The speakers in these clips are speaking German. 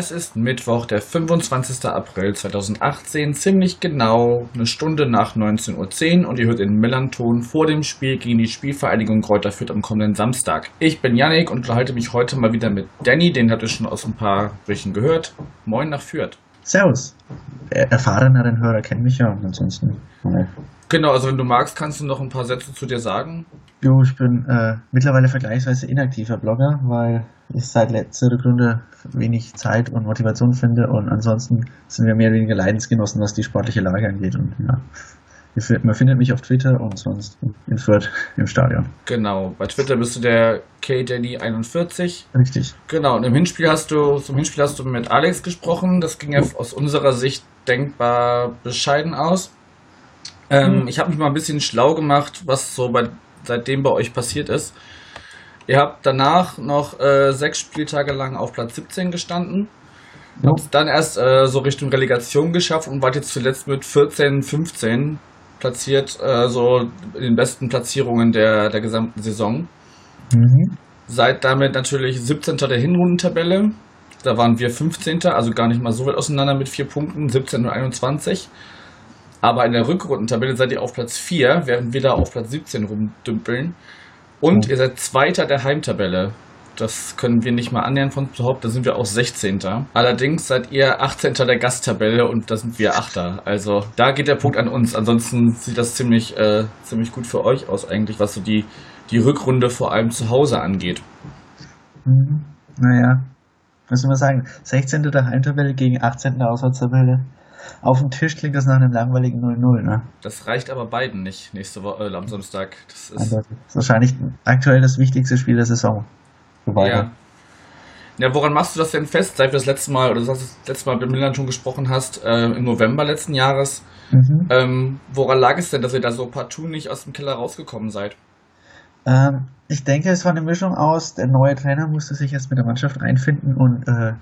es ist Mittwoch, der 25. April 2018, ziemlich genau eine Stunde nach 19.10 Uhr und ihr hört den Millanton vor dem Spiel gegen die Spielvereinigung Kräuter Fürth am kommenden Samstag. Ich bin Yannick und unterhalte mich heute mal wieder mit Danny, den habt ihr schon aus ein paar Brüchen gehört. Moin nach Fürth. Servus. Er erfahreneren Hörer kennen mich ja und ansonsten. Äh, Genau, also wenn du magst, kannst du noch ein paar Sätze zu dir sagen. Jo, ich bin äh, mittlerweile vergleichsweise inaktiver Blogger, weil ich seit letzter Rückrunde wenig Zeit und Motivation finde und ansonsten sind wir mehr oder weniger Leidensgenossen, was die sportliche Lage angeht. Und ja, man findet mich auf Twitter und sonst in Fürth im Stadion. Genau, bei Twitter bist du der KDanny41. Richtig. Genau, und im Hinspiel hast du, zum Hinspiel hast du mit Alex gesprochen. Das ging ja aus unserer Sicht denkbar bescheiden aus. Ähm, Ich habe mich mal ein bisschen schlau gemacht, was so bei, seitdem bei euch passiert ist. Ihr habt danach noch äh, sechs Spieltage lang auf Platz 17 gestanden. Jo. Habt dann erst äh, so Richtung Relegation geschafft und wart jetzt zuletzt mit 14, 15 platziert, äh, so in den besten Platzierungen der, der gesamten Saison. Mhm. Seid damit natürlich 17. der Hinrundentabelle. Da waren wir 15. Also gar nicht mal so weit auseinander mit vier Punkten, 17 und 21. Aber in der Rückrundentabelle seid ihr auf Platz 4, während wir da auf Platz 17 rumdümpeln. Und Oh. ihr seid Zweiter der Heimtabelle. Das können wir nicht mal annähernd von uns behaupten, da sind wir auch 16. Allerdings seid ihr 18. der Gasttabelle und da sind wir 8. Also da geht der Punkt an uns. Ansonsten sieht das ziemlich, äh, ziemlich gut für euch aus eigentlich, was so die, die Rückrunde vor allem zu Hause angeht. Mhm. Naja, soll man sagen? 16. der Heimtabelle gegen 18. der Auswärtstabelle. Auf dem Tisch klingt das nach einem langweiligen 0-0, ne? Das reicht aber beiden nicht nächste Woche äh, am Samstag. Das ist, Eindeutig. Das ist wahrscheinlich aktuell das wichtigste Spiel der Saison. Für beide. ja. Ja, woran machst du das denn fest, seit wir das letzte Mal, oder du hast das letzte Mal mit Milan schon gesprochen hast, äh, im November letzten Jahres, Mhm. ähm, woran lag es denn, dass ihr da so partout nicht aus dem Keller rausgekommen seid? Ähm, ich denke, es war eine Mischung aus, der neue Trainer musste sich jetzt mit der Mannschaft einfinden und äh,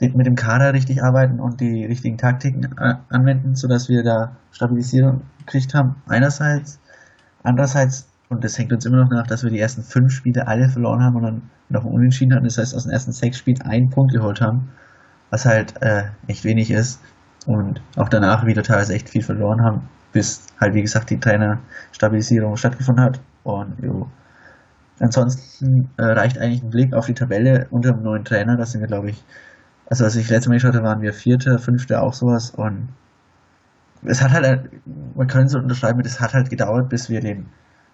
mit dem Kader richtig arbeiten und die richtigen Taktiken äh, anwenden, sodass wir da Stabilisierung gekriegt haben. Einerseits, andererseits, und das hängt uns immer noch nach, dass wir die ersten fünf Spiele alle verloren haben und dann noch Unentschieden hatten. Das heißt, aus den ersten sechs Spielen einen Punkt geholt haben, was halt äh, echt wenig ist. Und auch danach wieder teilweise echt viel verloren haben, bis halt, wie gesagt, die Trainerstabilisierung stattgefunden hat. Und jo. Ansonsten äh, reicht eigentlich ein Blick auf die Tabelle unter dem neuen Trainer. Da sind wir, glaube ich, also als ich letztes Mal geschaut habe, waren wir Vierter, Fünfter, auch sowas. Und es hat halt, man könnte so unterschreiben, es hat halt gedauert, bis wir den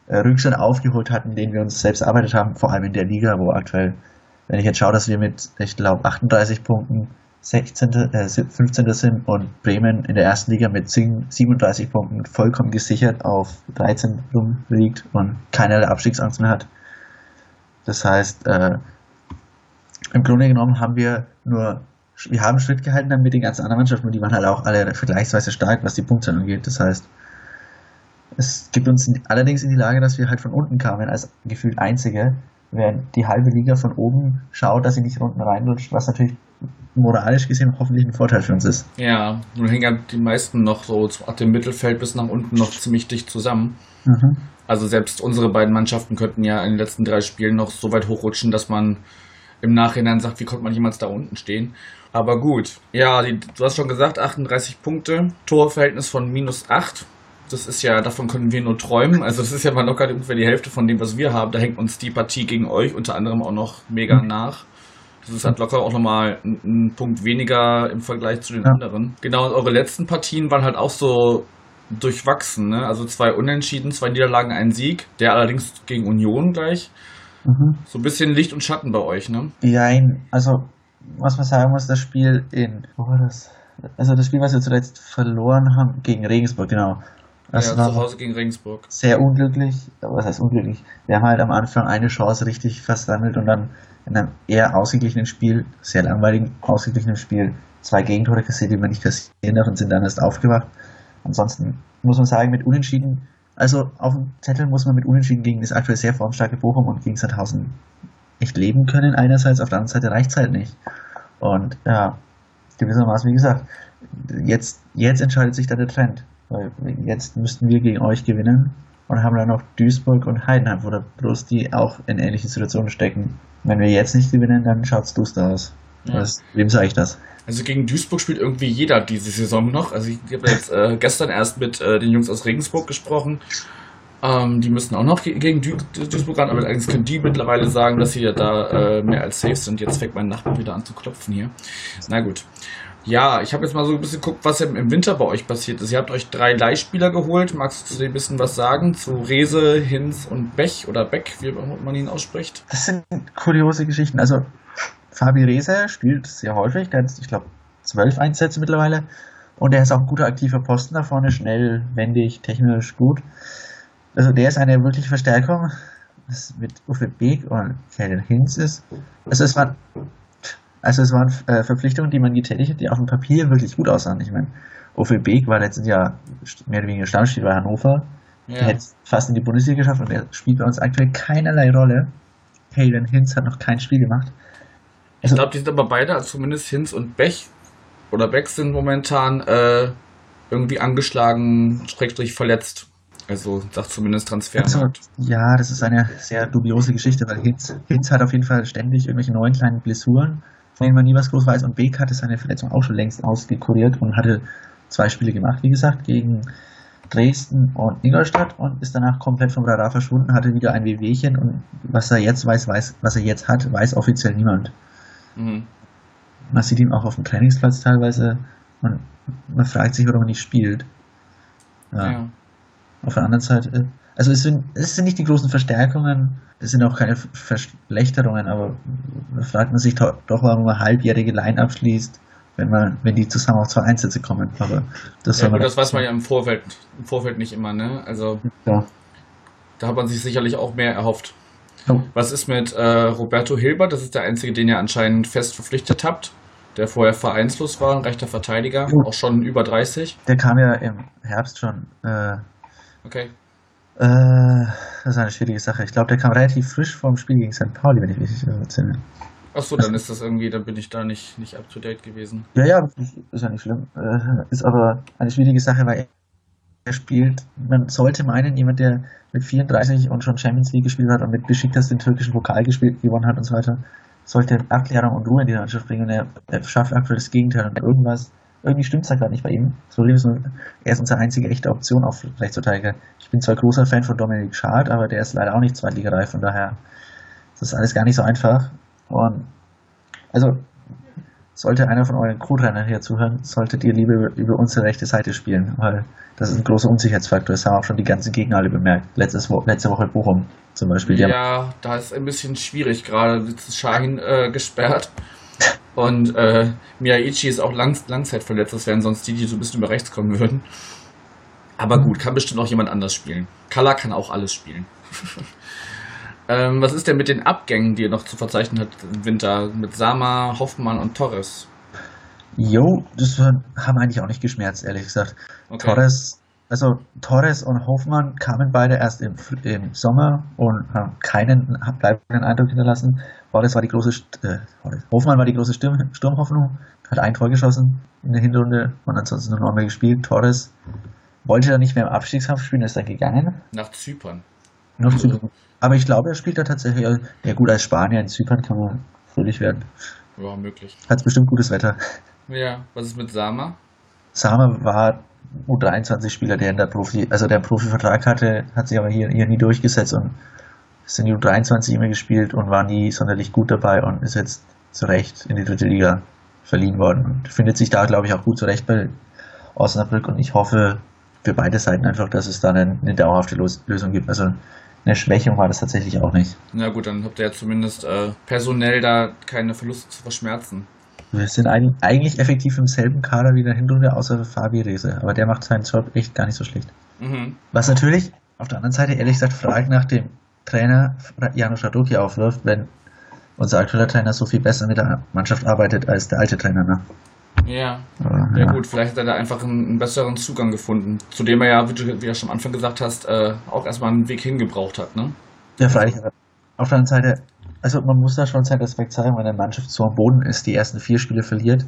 äh, Rückstand aufgeholt hatten, den wir uns selbst erarbeitet haben, vor allem in der Liga, wo aktuell, wenn ich jetzt schaue, dass wir mit, ich glaube, 38 Punkten 16., äh, 15. sind und Bremen in der ersten Liga mit 10 37 Punkten vollkommen gesichert auf 13 rumliegt und keinerlei Abstiegsangst mehr hat. Das heißt, äh, im Grunde genommen haben wir nur, wir haben Schritt gehalten dann mit den ganzen anderen Mannschaften und die waren halt auch alle vergleichsweise stark, was die Punkte angeht. Das heißt, es gibt uns in- allerdings in die Lage, dass wir halt von unten kamen als gefühlt Einzige, während die halbe Liga von oben schaut, dass sie nicht unten reinrutscht, was natürlich moralisch gesehen hoffentlich ein Vorteil für uns ist. Ja, nun hängen die meisten noch so ab dem Mittelfeld bis nach unten noch ziemlich dicht zusammen. Mhm. Also selbst unsere beiden Mannschaften könnten ja in den letzten drei Spielen noch so weit hochrutschen, dass man im Nachhinein sagt, wie konnte man jemals da unten stehen. Aber gut. Ja, die, du hast schon gesagt, 38 Punkte, Torverhältnis von minus 8. Das ist ja, davon können wir nur träumen. Also das ist ja mal locker ungefähr die Hälfte von dem, was wir haben. Da hängt uns die Partie gegen euch unter anderem auch noch mega nach. Das ist halt locker auch nochmal ein, ein Punkt weniger im Vergleich zu den Ja. anderen. Genau, und eure letzten Partien waren halt auch so durchwachsen, ne? Also zwei Unentschieden, zwei Niederlagen, ein Sieg, der allerdings gegen Union gleich. Mhm. So ein bisschen Licht und Schatten bei euch, ne? Jein, also was man sagen muss, das Spiel in, wo war das? Also das Spiel, was wir zuletzt verloren haben, gegen Regensburg, genau. Das ja, war zu Hause gegen Regensburg. sehr unglücklich, aber was heißt unglücklich? Wir haben halt am Anfang eine Chance richtig versammelt und dann in einem eher ausgeglichenen Spiel, sehr langweiligen, ausgeglichenen Spiel, zwei Gegentore kassiert, die man nicht kassieren darf und sind dann erst aufgewacht. Ansonsten muss man sagen, mit Unentschieden, also auf dem Zettel muss man mit Unentschieden gegen das aktuell sehr formstarke Bochum und gegen Sandhausen echt leben können einerseits, auf der anderen Seite reicht es halt nicht. Und ja, gewissermaßen, wie gesagt, jetzt, jetzt entscheidet sich dann der Trend. Weil jetzt müssten wir gegen euch gewinnen und haben dann noch Duisburg und Heidenheim vor der Brust, die auch in ähnlichen Situationen stecken. Wenn wir jetzt nicht gewinnen, dann schaut es duster aus. Ja. Was, wem sage ich das? Also gegen Duisburg spielt irgendwie jeder diese Saison noch. Also ich habe jetzt äh, gestern erst mit äh, den Jungs aus Regensburg gesprochen. Ähm, die müssen auch noch ge gegen Du Duisburg ran, aber allerdings können die mittlerweile sagen, dass sie ja da äh, mehr als safe sind. Jetzt fängt mein Nachbar wieder an zu klopfen hier. Na gut. Ja, ich habe jetzt mal so ein bisschen geguckt, was im, im Winter bei euch passiert ist. Ihr habt euch drei Leihspieler geholt. Magst du zu dem ein bisschen was sagen? Zu Rese, Hinz und Bech oder Beck, wie man ihn ausspricht? Das sind kuriose Geschichten. Also Fabi Rese spielt sehr häufig, hat, ich glaube, zwölf Einsätze mittlerweile. Und er ist auch ein guter aktiver Posten da vorne, schnell, wendig, technisch gut. Also der ist eine wirkliche Verstärkung. Das mit Uffe Beek und Kellen Hinz ist. Also es waren, also es waren äh, Verpflichtungen, die man getätigt hat, die auf dem Papier wirklich gut aussahen. Ich meine, Uffe Beek war letztes Jahr mehr oder weniger Stammspieler bei Hannover. Ja. Der hätte es fast in die Bundesliga geschafft und der spielt bei uns aktuell keinerlei Rolle. Kalen Hinz hat noch kein Spiel gemacht. Ich glaube, die sind aber beide, also zumindest Hinz und Bech oder Beck sind momentan äh, irgendwie angeschlagen, schrägstrich verletzt. Also sagt zumindest Transfer. Also, ja, das ist eine sehr dubiose Geschichte, weil Hinz, Hinz hat auf jeden Fall ständig irgendwelche neuen kleinen Blessuren, von denen man nie was groß weiß. Und Beek hatte seine Verletzung auch schon längst ausgekuriert und hatte zwei Spiele gemacht, wie gesagt, gegen Dresden und Ingolstadt und ist danach komplett vom Radar verschwunden, hatte wieder ein Wehwehchen und was er jetzt weiß, weiß, was er jetzt hat, weiß offiziell niemand. Mhm. Man sieht ihn auch auf dem Trainingsplatz teilweise und man fragt sich, warum er nicht spielt. Ja. Ja. Auf der anderen Seite, also es sind, es sind nicht die großen Verstärkungen, es sind auch keine Verschlechterungen, aber da fragt man sich doch, warum man halbjährige Line abschließt, wenn man, wenn die zusammen auf zwei Einsätze kommen. Aber das Ja, man das weiß man ja im Vorfeld, im Vorfeld nicht immer, ne? Also ja. da hat man sich sicherlich auch mehr erhofft. Oh, Was ist mit äh, Roberto Hilbert? Das ist der einzige, den ihr anscheinend fest verpflichtet habt, der vorher vereinslos war, ein rechter Verteidiger, Jo. auch schon über 30. der kam ja im Herbst schon. Äh, Okay. äh, das ist eine schwierige Sache. Ich glaube, der kam relativ frisch vom Spiel gegen St. Pauli, wenn ich mich nicht erzähle. Achso, dann ist das irgendwie, dann bin ich da nicht, nicht up to date gewesen. Ja, ja, ist ja nicht schlimm. Äh, ist aber eine schwierige Sache, weil spielt, man sollte meinen, jemand, der mit 34 und schon Champions League gespielt hat und mit Besiktas den türkischen Pokal gespielt, gewonnen hat und so weiter, sollte Abklärung und Ruhe in die Mannschaft bringen und er, er schafft aktuell das Gegenteil und irgendwas, irgendwie stimmt es da gerade nicht bei ihm. Problem ist er ist unsere einzige echte Option auf Rechtsverteidiger. Ich bin zwar großer Fan von Dominik Schad, aber der ist leider auch nicht zweitligareif, von daher ist das alles gar nicht so einfach. Und also sollte einer von euren Co-Trainern hier zuhören, solltet ihr lieber über, unsere rechte Seite spielen, weil das ist ein großer Unsicherheitsfaktor. Das haben auch schon die ganzen Gegner alle bemerkt. Letztes letzte Woche Bochum zum Beispiel. Ja, da ist ein bisschen schwierig gerade. Jetzt ist Shahin äh, gesperrt. Und äh, Miyaichi ist auch lang, langzeitverletzt. Das wären sonst die, die so ein bisschen über rechts kommen würden. Aber gut, kann bestimmt auch jemand anders spielen. Kala kann auch alles spielen. ähm, was ist denn mit den Abgängen, die ihr noch zu verzeichnen habt im Winter? Mit Sama, Hoffmann und Torres. Jo, das haben eigentlich auch nicht geschmerzt, ehrlich gesagt. Okay. Torres, also Torres und Hofmann kamen beide erst im, im Sommer und haben keinen bleibenden Eindruck hinterlassen. Torres war die große, St- äh. Hofmann war die große Sturm, Sturmhoffnung, hat ein Tor geschossen in der Hinrunde und ansonsten nur noch mehr gespielt. Torres wollte dann nicht mehr im Abstiegskampf spielen, ist dann gegangen. Nach Zypern. Noch zu, aber ich glaube, er spielt da tatsächlich, ja gut, als Spanier in Zypern kann man fröhlich werden. Ja, möglich. Hat bestimmt gutes Wetter. Ja, was ist mit Sama? Sama war U23-Spieler, der in der Profi, also der einen Profivertrag hatte, hat sich aber hier, hier nie durchgesetzt und ist in die U23 immer gespielt und war nie sonderlich gut dabei und ist jetzt zu Recht in die dritte Liga verliehen worden und findet sich da, glaube ich, auch gut zurecht bei Osnabrück und ich hoffe für beide Seiten einfach, dass es da eine, eine dauerhafte Los Lösung gibt. Also eine Schwächung war das tatsächlich auch nicht. Na gut, dann habt ihr ja zumindest äh, personell da keine Verluste zu verschmerzen. Wir sind eigentlich effektiv im selben Kader wie in der Hinrunde, außer Fabi Rese, aber der macht seinen Job echt gar nicht so schlecht. Mhm. Was natürlich auf der anderen Seite ehrlich gesagt Fragen nach dem Trainer Janusz Radoki aufwirft, wenn unser aktueller Trainer so viel besser mit der Mannschaft arbeitet als der alte Trainer. Ne? Ja. Aber, Ja, gut, vielleicht hat er da einfach einen, einen besseren Zugang gefunden, zu dem er ja, wie du, wie du schon am Anfang gesagt hast, äh, auch erstmal einen Weg hingebraucht hat, ne? Ja, freilich. Auf der anderen Seite, also man muss da schon seinen Respekt zeigen, wenn eine Mannschaft so am Boden ist, die ersten vier Spiele verliert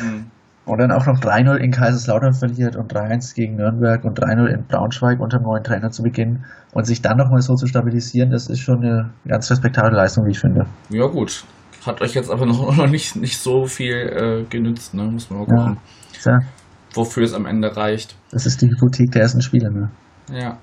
Mhm. und dann auch noch 3-0 in Kaiserslautern verliert und 3-1 gegen Nürnberg und 3-0 in Braunschweig unter dem neuen Trainer zu Beginn und sich dann nochmal so zu stabilisieren, das ist schon eine ganz respektable Leistung, wie ich finde. Ja, gut. Hat euch jetzt aber noch, noch nicht, nicht so viel äh, genützt, ne? Muss man mal gucken, Ja, wofür es am Ende reicht. das ist die Hypothek der ersten Spiele. Ne? Ja.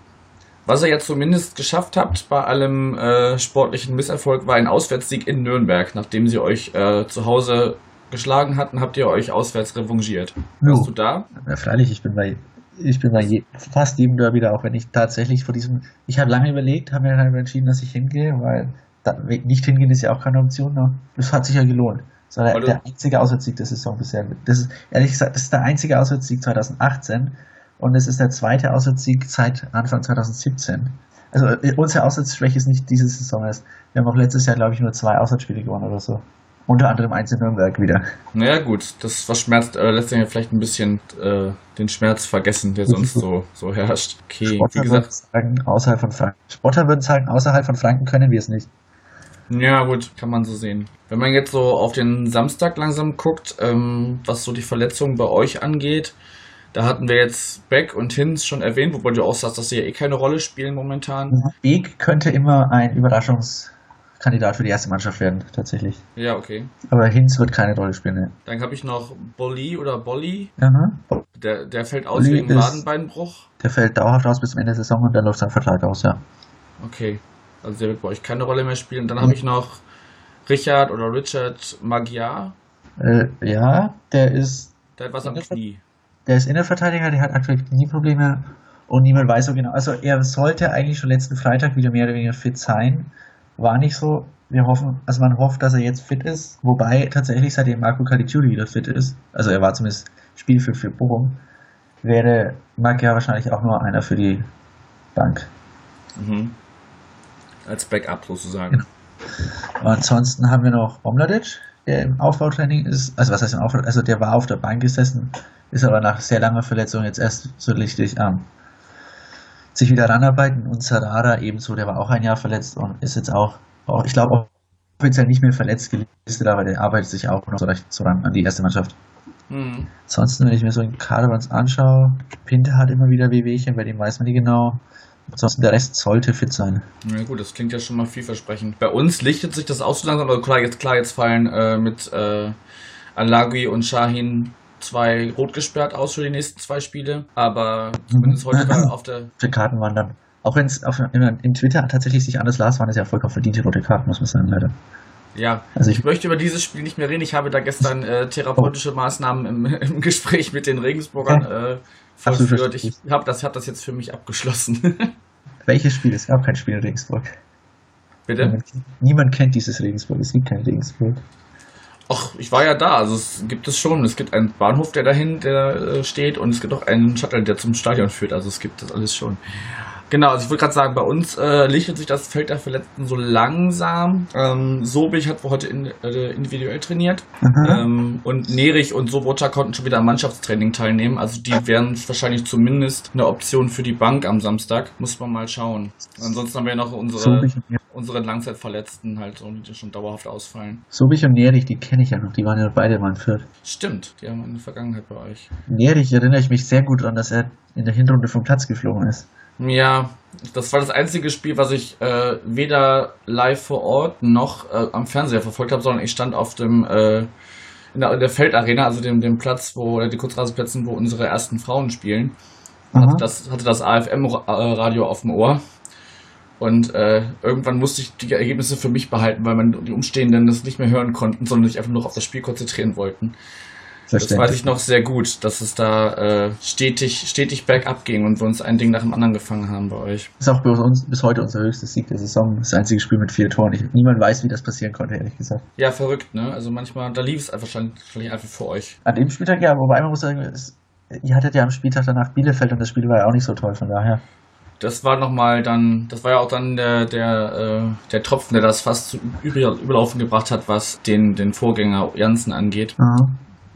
Was ihr jetzt zumindest geschafft habt bei allem äh, sportlichen Misserfolg, war ein Auswärtssieg in Nürnberg. Nachdem sie euch äh, zu Hause geschlagen hatten, habt ihr euch auswärts revanchiert. Warst du da? Ja, freilich, ich bin bei, ich bin bei je, fast jedem Derby da, auch wenn ich tatsächlich vor diesem, ich habe lange überlegt, habe mir dann entschieden, dass ich hingehe, weil nicht hingehen ist ja auch keine Option. Ne? Das hat sich ja gelohnt. Das war der, der einzige Auswärtssieg der Saison bisher. Das ist, ehrlich gesagt, das ist der einzige Auswärtssieg 2018 und es ist der zweite Auswärtssieg seit Anfang 2017. Also äh, unsere Auswärtsschwäche ist nicht diese Saison erst. Wir haben auch letztes Jahr, glaube ich, nur zwei Auswärtsspiele gewonnen oder so. Unter anderem eins in Nürnberg wieder. Naja, gut. Das verschmerzt äh, letztendlich vielleicht ein bisschen äh, den Schmerz vergessen, der sonst so, so herrscht. Okay, wie Spotter würden gesagt. sagen, außerhalb von Franken. Spotter würden sagen, außerhalb von Franken können wir es nicht. Ja, gut, kann man so sehen. Wenn man jetzt so auf den Samstag langsam guckt, ähm, was so die Verletzungen bei euch angeht, da hatten wir jetzt Beck und Hinz schon erwähnt, wobei du auch sagst, dass sie ja eh keine Rolle spielen momentan. Beek könnte immer ein Überraschungskandidat für die erste Mannschaft werden, tatsächlich. Ja, okay. Aber Hinz wird keine Rolle spielen. Ne? Dann habe ich noch Bolli oder Bolli. Aha. Der, der fällt aus Bolli wegen Wadenbeinbruch. Der fällt dauerhaft aus bis zum Ende der Saison und dann läuft sein Vertrag aus, ja. Okay. Also der wird bei euch keine Rolle mehr spielen. Dann habe ich noch Richard oder Richard Magyar. Äh, ja, der ist, Der hat was am Knie. der ist Innenverteidiger, der hat aktuell Knieprobleme und niemand weiß so genau. Also er sollte eigentlich schon letzten Freitag wieder mehr oder weniger fit sein. War nicht so. Wir hoffen, also man hofft, dass er jetzt fit ist. Wobei tatsächlich seitdem Marco Caligiuri wieder fit ist, also er war zumindest spielfit für Bochum, wäre Magyar wahrscheinlich auch nur einer für die Bank. Mhm. Als Backup sozusagen. Genau. Ansonsten haben wir noch Omladic, der im Aufbautraining ist. Also was heißt im Aufbau? Also der war auf der Bank gesessen, ist aber nach sehr langer Verletzung jetzt erst so richtig am sich wieder ranarbeiten. Und Sarada ebenso, der war auch ein Jahr verletzt und ist jetzt auch, auch ich glaube, offiziell nicht mehr verletzt gelistet, aber der arbeitet sich auch noch so recht so ran an die erste Mannschaft. Mhm. Ansonsten, wenn ich mir so den Kader anschaue, Pinte hat immer wieder Wehwehchen, bei dem weiß man nicht genau. Ansonsten der Rest sollte fit sein. Ja gut, das klingt ja schon mal vielversprechend. Bei uns lichtet sich das aus so langsam, aber klar, jetzt, klar, jetzt fallen äh, mit äh, Alagui und Shahin zwei rot gesperrt aus für die nächsten zwei Spiele. Aber zumindest heute war auf der. rote Karten waren dann, auch wenn es auf in, in Twitter tatsächlich sich anders las, waren es ja vollkommen verdiente rote Karten, muss man sagen, leider. Ja, Also ich ich, möchte über dieses Spiel nicht mehr reden. Ich habe da gestern äh, therapeutische Maßnahmen im, im Gespräch mit den Regensburgern äh, vollführt. Ich habe das, hab das jetzt für mich abgeschlossen. welches Spiel? Es gab kein Spiel in Regensburg. Bitte? Niemand, niemand kennt dieses Regensburg, es gibt kein Regensburg. Ach, ich war ja da, also es gibt es schon. Es gibt einen Bahnhof, der dahin der, äh, steht und es gibt auch einen Shuttle, der zum Stadion führt. Also es gibt das alles schon. Genau, also ich wollte gerade sagen, bei uns äh, lichtet sich das Feld der Verletzten so langsam. Ähm, Sobich hat wohl heute in, äh, individuell trainiert. Ähm, und Nerich und Sobotka konnten schon wieder am Mannschaftstraining teilnehmen. Also die wären wahrscheinlich zumindest eine Option für die Bank am Samstag. Muss man mal schauen. Ansonsten haben wir ja noch unsere, Sobich und, unsere Langzeitverletzten halt, die schon dauerhaft ausfallen. Sobich und Nerich, die kenne ich ja noch, die waren ja beide mal in Fürth. Stimmt, die haben eine Vergangenheit bei euch. Nerich erinnere ich mich sehr gut daran, dass er in der Hinrunde vom Platz geflogen ist. Ja, das war das einzige Spiel, was ich äh, weder live vor Ort noch äh, am Fernseher verfolgt habe, sondern ich stand auf dem äh, in, der, in der Feldarena, also dem, dem Platz, wo oder die Kurzrasenplätzen, wo unsere ersten Frauen spielen. Hatte das, hatte das AFM-Radio auf dem Ohr. Und äh, irgendwann musste ich die Ergebnisse für mich behalten, weil man die Umstehenden das nicht mehr hören konnten, sondern sich einfach nur auf das Spiel konzentrieren wollten. Das weiß ich noch sehr gut, dass es da äh, stetig, stetig bergab ging und wir uns ein Ding nach dem anderen gefangen haben bei euch. Ist auch bei uns bis heute unser höchstes Sieg der Saison. Das einzige Spiel mit vier Toren. Ich, niemand weiß, wie das passieren konnte, ehrlich gesagt. Ja, verrückt, ne? Also manchmal, da lief es einfach wahrscheinlich, einfach für euch. An dem Spieltag ja, wobei man muss sagen, es, ihr hattet ja am Spieltag danach Bielefeld und das Spiel war ja auch nicht so toll, von daher. Das war nochmal dann, das war ja auch dann der, der, äh, der Tropfen, der das fast zu Über- Überlaufen gebracht hat, was den, den Vorgänger Janssen angeht. Aha.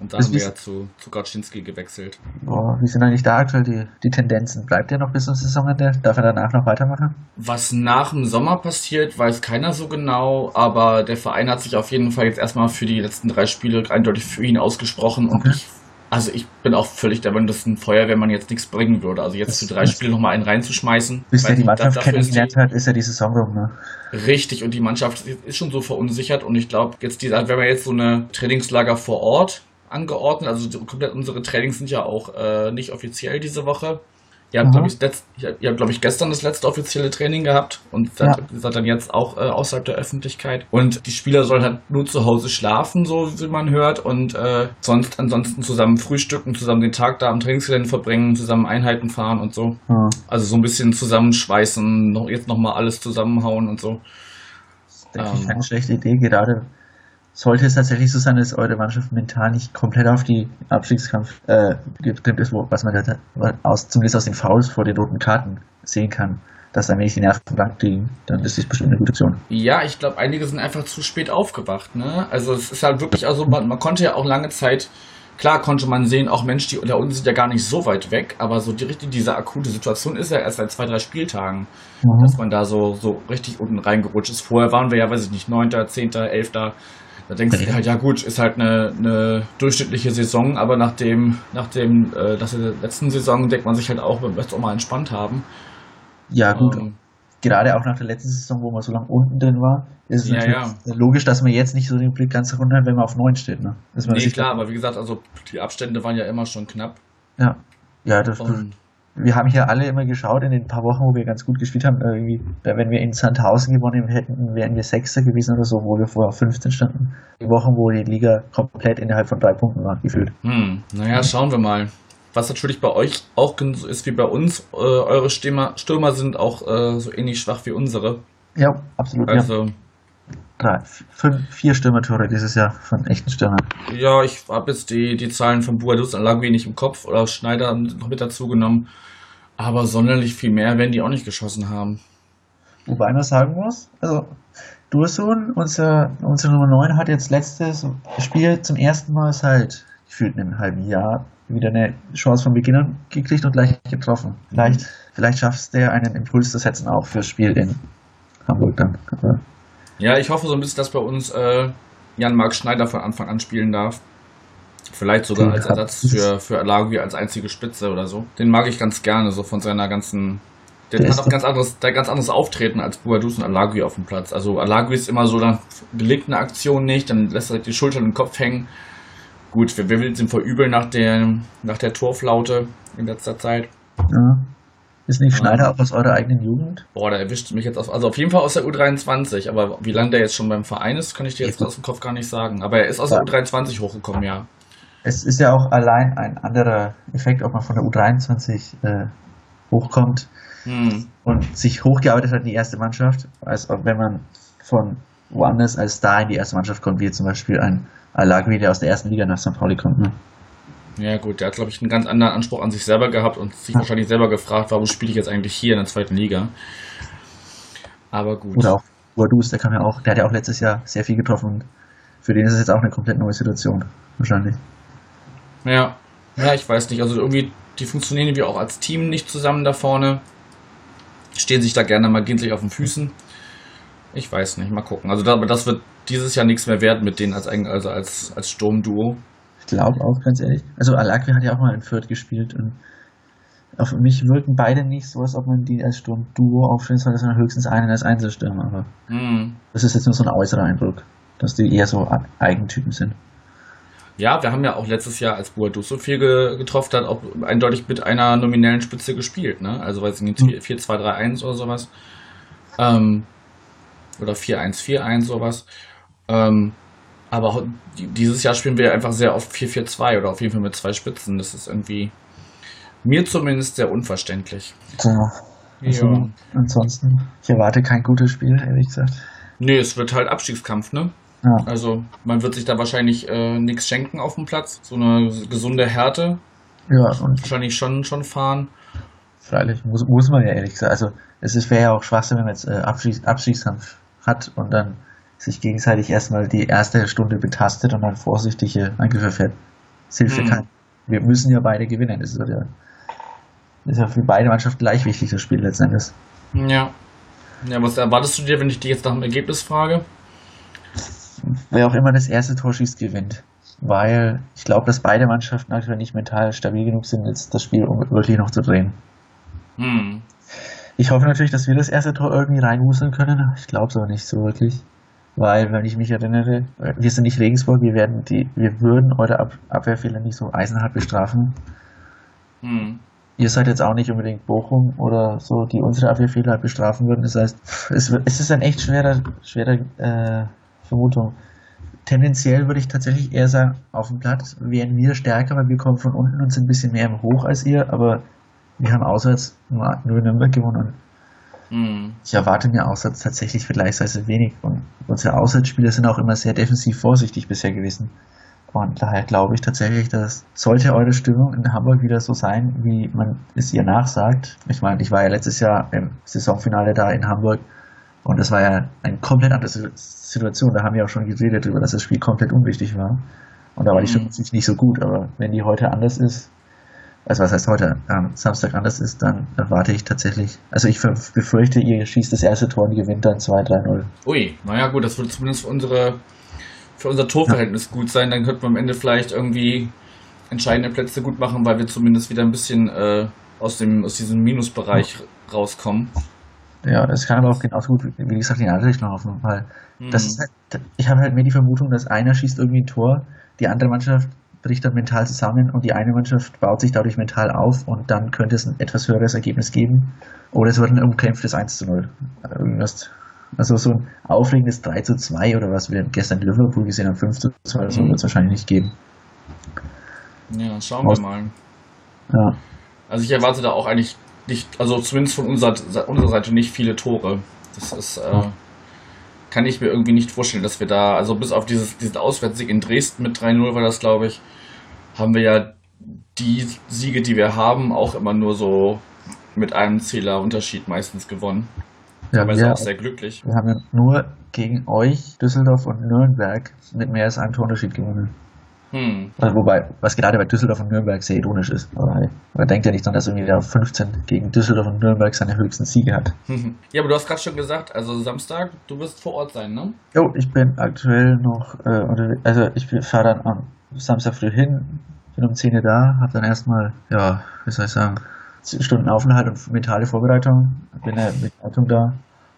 Und da haben wir ja zu, zu Grodzinski gewechselt. Boah, wie sind eigentlich da aktuell die, die Tendenzen? Bleibt er noch bis zum Saisonende? Darf er danach noch weitermachen? Was nach dem Sommer passiert, weiß keiner so genau, aber der Verein hat sich auf jeden Fall jetzt erstmal für die letzten drei Spiele eindeutig für ihn ausgesprochen und Okay. ich, also ich bin auch völlig der Meinung, dass ein Feuerwehrmann jetzt nichts bringen würde. Also jetzt Das- für drei das- Spiele nochmal einen reinzuschmeißen. Bis weiß die Mannschaft kennengelernt hat, ist ja die Saison rum, ne? Richtig, und die Mannschaft ist schon so verunsichert und ich glaube, jetzt dieser, wir haben ja jetzt so eine Trainingslager vor Ort angeordnet, also komplett unsere Trainings sind ja auch äh, nicht offiziell diese Woche. Ihr habt, Mhm. glaube ich, letzt, ihr ihr habt, glaube ich, gestern das letzte offizielle Training gehabt und seid, Ja. seid dann jetzt auch äh, außerhalb der Öffentlichkeit. Und die Spieler sollen halt nur zu Hause schlafen, so wie man hört, und äh, sonst ansonsten zusammen frühstücken, zusammen den Tag da am Trainingsgelände verbringen, zusammen Einheiten fahren und so. Hm. Also so ein bisschen zusammenschweißen, noch, jetzt nochmal alles zusammenhauen und so. Das ist, Ähm. keine schlechte Idee. Gerade sollte es tatsächlich so sein, dass eure Mannschaft mental nicht komplett auf die Abstiegskampf äh, getrimmt ist, wo, was man da aus, zumindest aus den Fouls vor den roten Karten sehen kann, dass ein wenig die Nerven blank liegen, dann ist das bestimmt eine gute Option. Ja, ich glaube, einige sind einfach zu spät aufgewacht. Ne? Also es ist halt wirklich, also man, man konnte ja auch lange Zeit, klar konnte man sehen, auch Mensch, die da unten sind ja gar nicht so weit weg, aber so die richtig diese akute Situation ist ja erst seit zwei, drei Spieltagen, Mhm. dass man da so, so richtig unten reingerutscht ist. Vorher waren wir ja, weiß ich nicht, neunter, zehnter, elfter. Da denkst du dir halt, ja gut, ist halt eine, eine durchschnittliche Saison, aber nach dem, nach dem, äh, nach der letzten Saison denkt man sich halt auch, man möchte auch mal entspannt haben. Ja, gut. Ähm, Gerade auch nach der letzten Saison, wo man so lange unten drin war, ist es Ja, natürlich logisch, dass man jetzt nicht so den Blick ganz runter hat, wenn man auf 9 steht. Ne? Dass nee, klar, aber wie gesagt, also die Abstände waren ja immer schon knapp. Ja, ja das, Und wir haben hier alle immer geschaut in den paar Wochen, wo wir ganz gut gespielt haben. Irgendwie, äh, wenn wir in Sandhausen gewonnen hätten, wären wir Sechster gewesen oder so, wo wir vorher auf 15 standen. Die Wochen, wo die Liga komplett innerhalb von drei Punkten war, gefühlt. Hm, naja, schauen wir mal. Was natürlich bei euch auch so ist wie bei uns, äh, eure Stürmer, Stürmer sind auch äh, so ähnlich schwach wie unsere. Ja, absolut. ja. Drei, fünf, vier Stürmertore dieses Jahr von echten Stürmern. ja, ich habe jetzt die, die Zahlen von Buadus und Lagui nicht im Kopf oder Schneider noch mit dazu genommen. Aber sonderlich viel mehr werden die auch nicht geschossen haben. Wobei man sagen muss, also Dursun, unser, unsere Nummer 9, hat jetzt letztes Spiel zum ersten Mal seit gefühlt einem halben Jahr wieder eine Chance von Beginn an gekriegt und gleich getroffen. Vielleicht, vielleicht schafft der einen Impuls zu setzen, auch fürs Spiel in Hamburg dann. Aber Ja, ich hoffe so ein bisschen, dass bei uns äh, Jan-Marc Schneider von Anfang an spielen darf. Vielleicht sogar als Ersatz für, für Alagui als einzige Spitze oder so. Den mag ich ganz gerne, so von seiner ganzen. Der, Der hat auch doch- ganz anderes, der ganz anderes Auftreten als Buadus und Alagui auf dem Platz. Also Alagui ist immer so, dann gelingt eine Aktion nicht, dann lässt er die Schultern im Kopf hängen. Gut, wir, wir will ihm verübeln nach der, nach der Torflaute in letzter Zeit. ja. Ist nicht. Schneider auch aus eurer eigenen Jugend? Boah, der erwischt mich jetzt auf, also auf jeden Fall aus der U23, aber wie lange der jetzt schon beim Verein ist, kann ich dir jetzt aus dem Kopf gar nicht sagen. Aber er ist aus der Ja. U23 hochgekommen, ja. Es ist ja auch allein ein anderer Effekt, ob man von der U23 äh, hochkommt Hm. und sich hochgearbeitet hat in die erste Mannschaft, als ob wenn man von woanders als da in die erste Mannschaft kommt, wie zum Beispiel ein Alagui, der aus der ersten Liga nach St. Pauli kommt. Ne? Ja gut, der hat, glaube ich, einen ganz anderen Anspruch an sich selber gehabt und sich wahrscheinlich selber gefragt, warum spiele ich jetzt eigentlich hier in der zweiten Liga. Aber gut. Oder auch Guadus, der kam ja auch, der hat ja auch letztes Jahr sehr viel getroffen und für den ist es jetzt auch eine komplett neue Situation. Wahrscheinlich. Ja. Ja, ich weiß nicht. Also irgendwie, die funktionieren irgendwie auch als Team nicht zusammen da vorne. Stehen sich da gerne mal gänzlich auf den Füßen. Ich weiß nicht, mal gucken. Also aber das wird dieses Jahr nichts mehr wert mit denen als, also als, als Sturmduo. Ich glaube auch, ganz ehrlich. Also Alagui hat ja auch mal in Fürth gespielt und auf mich wirken beide nicht so, als ob man die als Sturm-Duo aufstellen soll, sondern höchstens einen als Einzelstürmer. Aber Hm. das ist jetzt nur so ein äußerer Eindruck, dass die eher so Eigentypen sind. Ja, wir haben ja auch letztes Jahr, als Boadus so viel ge getroffen hat, auch eindeutig mit einer nominellen Spitze gespielt, ne? Also weiß ich nicht, 4-2-3-1 oder sowas. Ähm, oder 4-1-4-1 sowas. Ähm, aber auch dieses Jahr spielen wir einfach sehr oft 4-4-2 oder auf jeden Fall mit zwei Spitzen. Das ist irgendwie mir zumindest sehr unverständlich. So, also, Ja. ansonsten, ich erwarte kein gutes Spiel, ehrlich gesagt. Nee, es wird halt Abstiegskampf, ne? Ja. Also man wird sich da wahrscheinlich äh, nichts schenken auf dem Platz. So eine gesunde Härte Ja, und wahrscheinlich schon, schon fahren. freilich muss, muss man ja ehrlich gesagt. Also, es ist- wäre ja auch Schwachsinn, wenn man jetzt äh, Abstieg, Abstiegskampf hat und dann sich gegenseitig erstmal die erste Stunde betastet und dann vorsichtige Angriffe fährt. Es hilft ja Hm. kein. Wir müssen ja beide gewinnen. Das ist ja, das ist ja für beide Mannschaften gleich wichtig, das Spiel letztendlich. Ja. Ja, was erwartest du dir, wenn ich dich jetzt nach dem Ergebnis frage? Wer auch immer das erste Tor schießt, gewinnt. Weil ich glaube, dass beide Mannschaften aktuell nicht mental stabil genug sind, jetzt das Spiel um wirklich noch zu drehen. Hm. Ich hoffe natürlich, dass wir das erste Tor irgendwie reinwuseln können. Ich glaube es aber nicht so wirklich. Weil, wenn ich mich erinnere, wir sind nicht Regensburg, wir werden die, wir würden eure Ab Abwehrfehler nicht so eisenhart bestrafen. Hm. Ihr seid jetzt auch nicht unbedingt Bochum oder so, die unsere Abwehrfehler bestrafen würden. Das heißt, es, es ist ein echt schwerer, schwerer äh, Vermutung. Tendenziell würde ich tatsächlich eher sagen, auf dem Platz wären wir stärker, weil wir kommen von unten und sind ein bisschen mehr im Hoch als ihr, aber wir haben auswärts nur, nur Nürnberg gewonnen. Hm. Ich erwarte mir auswärts tatsächlich vergleichsweise wenig. Und unsere Auswärtsspieler sind auch immer sehr defensiv vorsichtig bisher gewesen. Und daher glaube ich tatsächlich, dass sollte eure Stimmung in Hamburg wieder so sein, wie man es ihr nachsagt. Ich meine, ich war ja letztes Jahr im Saisonfinale da in Hamburg und das war ja eine komplett andere Situ- Situation. Da haben wir auch schon geredet darüber, dass das Spiel komplett unwichtig war. Und da war die Mhm. Stimmung natürlich nicht so gut. Aber wenn die heute anders ist, also was heißt heute, am Samstag anders ist, dann erwarte ich tatsächlich, also ich befürchte, ihr schießt das erste Tor und gewinnt dann 2-3-0. Ui, naja gut, das würde zumindest für unsere für unser Torverhältnis gut sein. Dann könnten wir am Ende vielleicht irgendwie entscheidende Plätze gut machen, weil wir zumindest wieder ein bisschen äh, aus dem aus diesem Minusbereich rauskommen. Ja, das kann aber auch genauso gut, wie gesagt, in die andere Richtung laufen, weil Hm. das ist halt, ich habe halt mehr die Vermutung, dass einer schießt irgendwie ein Tor, die andere Mannschaft bricht dann mental zusammen und die eine Mannschaft baut sich dadurch mental auf und dann könnte es ein etwas höheres Ergebnis geben. Oder es wird ein umkämpftes 1 zu 0. Irgendwas. Also so ein aufregendes 3 zu 2 oder was wir gestern in Liverpool gesehen haben, 5 zu 2 oder so Mhm. wird es wahrscheinlich nicht geben. ja, schauen Aus- wir mal. Ja. Also ich erwarte da auch eigentlich nicht, also zumindest von unserer, unserer Seite nicht viele Tore. Das ist, äh, kann ich mir irgendwie nicht vorstellen, dass wir da, also bis auf dieses, diesen Auswärtssieg in Dresden mit 3-0 war das, glaube ich, haben wir ja die Siege, die wir haben, auch immer nur so mit einem Zähler Unterschied meistens gewonnen. Ja, Aber wir, auch sehr glücklich. wir haben ja nur gegen euch, Düsseldorf und Nürnberg mit mehr als einem Torunterschied gewonnen. Hm. Also wobei, was gerade bei Düsseldorf und Nürnberg sehr ironisch ist. Man denkt ja nicht dran, dass irgendwie der 15 gegen Düsseldorf und Nürnberg seine höchsten Siege hat. Ja, aber du hast gerade schon gesagt, also Samstag, du wirst vor Ort sein, ne? Jo, ich bin aktuell noch, äh, unterwegs, also ich fahre dann am Samstag früh hin, bin um 10 Uhr da, habe dann erstmal, ja, wie soll ich sagen, 10 Stunden Aufenthalt und mentale Vorbereitung, bin ja mit Leitung da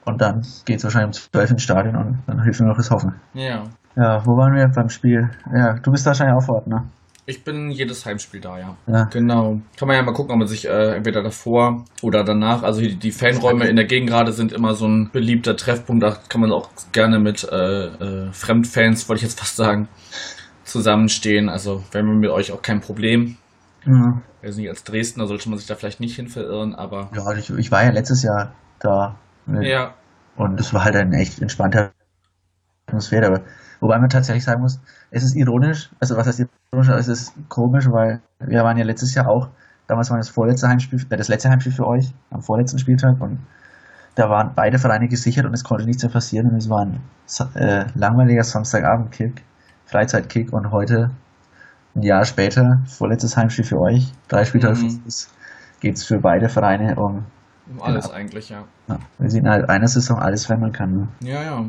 und dann geht's wahrscheinlich um 12 ins Stadion und dann hilft mir noch das Hoffen. Ja. Ja, wo waren wir beim Spiel? Ja, du bist wahrscheinlich auch vor Ort, ne? Ich bin jedes Heimspiel da, ja. Ja. Genau. Kann man ja mal gucken, ob man sich äh, entweder davor oder danach, also die, die Fanräume in der Gegend gerade sind immer so ein beliebter Treffpunkt, da kann man auch gerne mit äh, äh, Fremdfans, wollte ich jetzt fast sagen, zusammenstehen. Also wäre mit euch auch kein Problem. ja. Also nicht als Dresdner sollte man sich da vielleicht nicht hin verirren, aber Ja, ich, ich war ja letztes Jahr da. Mit, ja. Und es war halt eine echt entspannte Atmosphäre. Aber, wobei man tatsächlich sagen muss, es ist ironisch, also was heißt ironisch, es ist komisch, weil wir waren ja letztes Jahr auch, damals war das vorletzte Heimspiel, äh, das letzte Heimspiel für euch, am vorletzten Spieltag und da waren beide Vereine gesichert und es konnte nichts mehr passieren und es war ein äh, langweiliger Samstagabend-Kick, Freizeitkick und heute, ein Jahr später, vorletztes Heimspiel für euch, drei Spieltage Mhm. geht es für beide Vereine um Um alles Genau. eigentlich, ja. ja, wir sehen halt einer Saison alles, wenn man kann. Ne? Ja, ja.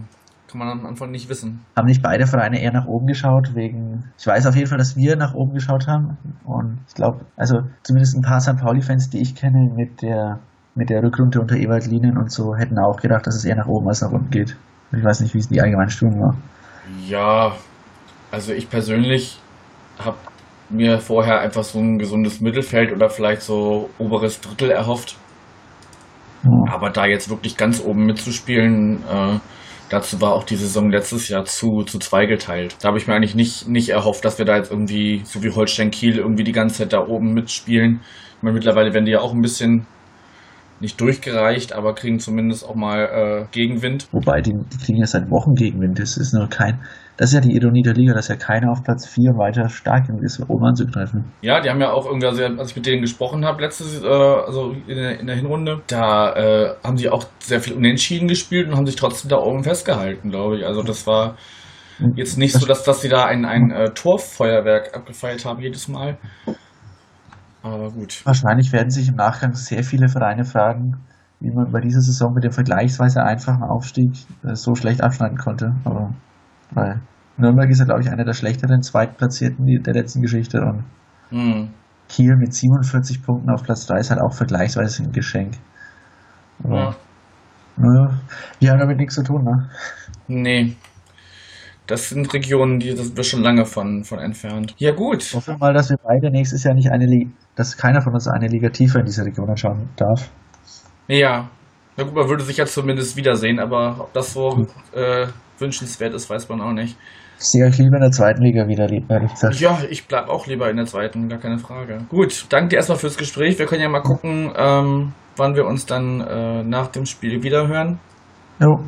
Kann man am Anfang nicht wissen. Haben nicht beide Vereine eher nach oben geschaut, wegen. Ich weiß auf jeden Fall, dass wir nach oben geschaut haben. Und ich glaube, also zumindest ein paar St. Pauli-Fans, die ich kenne, mit der mit der Rückrunde unter Ewald Lienen und so, hätten auch gedacht, dass es eher nach oben als nach unten geht. Ich weiß nicht, wie es die allgemeine Stimmung war. Ja, also ich persönlich habe mir vorher einfach so ein gesundes Mittelfeld oder vielleicht so oberes Drittel erhofft. Aber da jetzt wirklich ganz oben mitzuspielen, äh, dazu war auch die Saison letztes Jahr zu, zu zweigeteilt. Da habe ich mir eigentlich nicht, nicht erhofft, dass wir da jetzt irgendwie, so wie Holstein Kiel, irgendwie die ganze Zeit da oben mitspielen. Ich meine, mittlerweile werden die ja auch ein bisschen nicht durchgereicht, aber kriegen zumindest auch mal äh, Gegenwind. Wobei, die, die kriegen ja seit Wochen Gegenwind. Das ist nur kein. Das ist ja die Ironie der Liga, dass ja keiner auf Platz 4 weiter stark genug ist, um anzugreifen. Ja, die haben ja auch irgendwie, als ich mit denen gesprochen habe, letztes, äh, also in der, in der Hinrunde, da äh, haben sie auch sehr viel unentschieden gespielt und haben sich trotzdem da oben festgehalten, glaube ich. Also das war Jetzt nicht so, dass, dass sie da ein, ein äh, Torfeuerwerk abgefeiert haben jedes Mal. Aber gut. Wahrscheinlich werden sich im Nachgang sehr viele Vereine fragen, wie man bei dieser Saison mit dem vergleichsweise einfachen Aufstieg äh, so schlecht abschneiden konnte. Aber weil Nürnberg ist ja, glaube ich, einer der schlechteren Zweitplatzierten der letzten Geschichte und Hm. Kiel mit 47 Punkten auf Platz 3 ist halt auch vergleichsweise ein Geschenk. Aber, Ja. naja, wir haben damit nichts zu tun, ne? Nee. Das sind Regionen, die das wir schon lange von, von entfernt. Ja, gut. Hoffen wir mal, dass wir beide nächstes Jahr nicht eine Liga, dass keiner von uns eine Liga tiefer in dieser Region anschauen darf. Ja. Na gut, man würde sich ja zumindest wiedersehen, aber ob das so äh, wünschenswert ist, weiß man auch nicht. Ich sehe euch lieber in der zweiten Liga wieder, ehrlich gesagt. Ja, ich bleib auch lieber in der zweiten, gar keine Frage. Gut, danke dir erstmal fürs Gespräch. Wir können ja mal gucken, ähm, wann wir uns dann äh, nach dem Spiel wiederhören. Jo.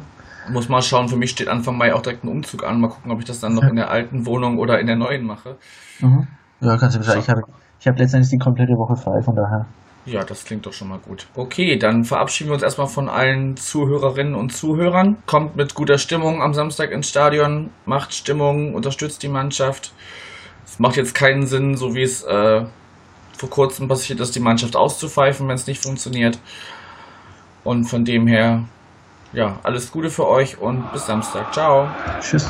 Muss mal schauen, für mich steht Anfang Mai auch direkt ein Umzug an. Mal gucken, ob ich das dann noch in der alten Wohnung oder in der neuen mache. Mhm. Ja, kannst du Bescheid. Ich habe ich hab letztendlich die komplette Woche frei, von daher. Ja, das klingt doch schon mal gut. Okay, dann verabschieden wir uns erstmal von allen Zuhörerinnen und Zuhörern. Kommt mit guter Stimmung am Samstag ins Stadion, macht Stimmung, unterstützt die Mannschaft. Es macht jetzt keinen Sinn, so wie es äh, vor kurzem passiert ist, die Mannschaft auszupfeifen, wenn es nicht funktioniert. Und von dem her, ja, alles Gute für euch und bis Samstag. Ciao. Tschüss.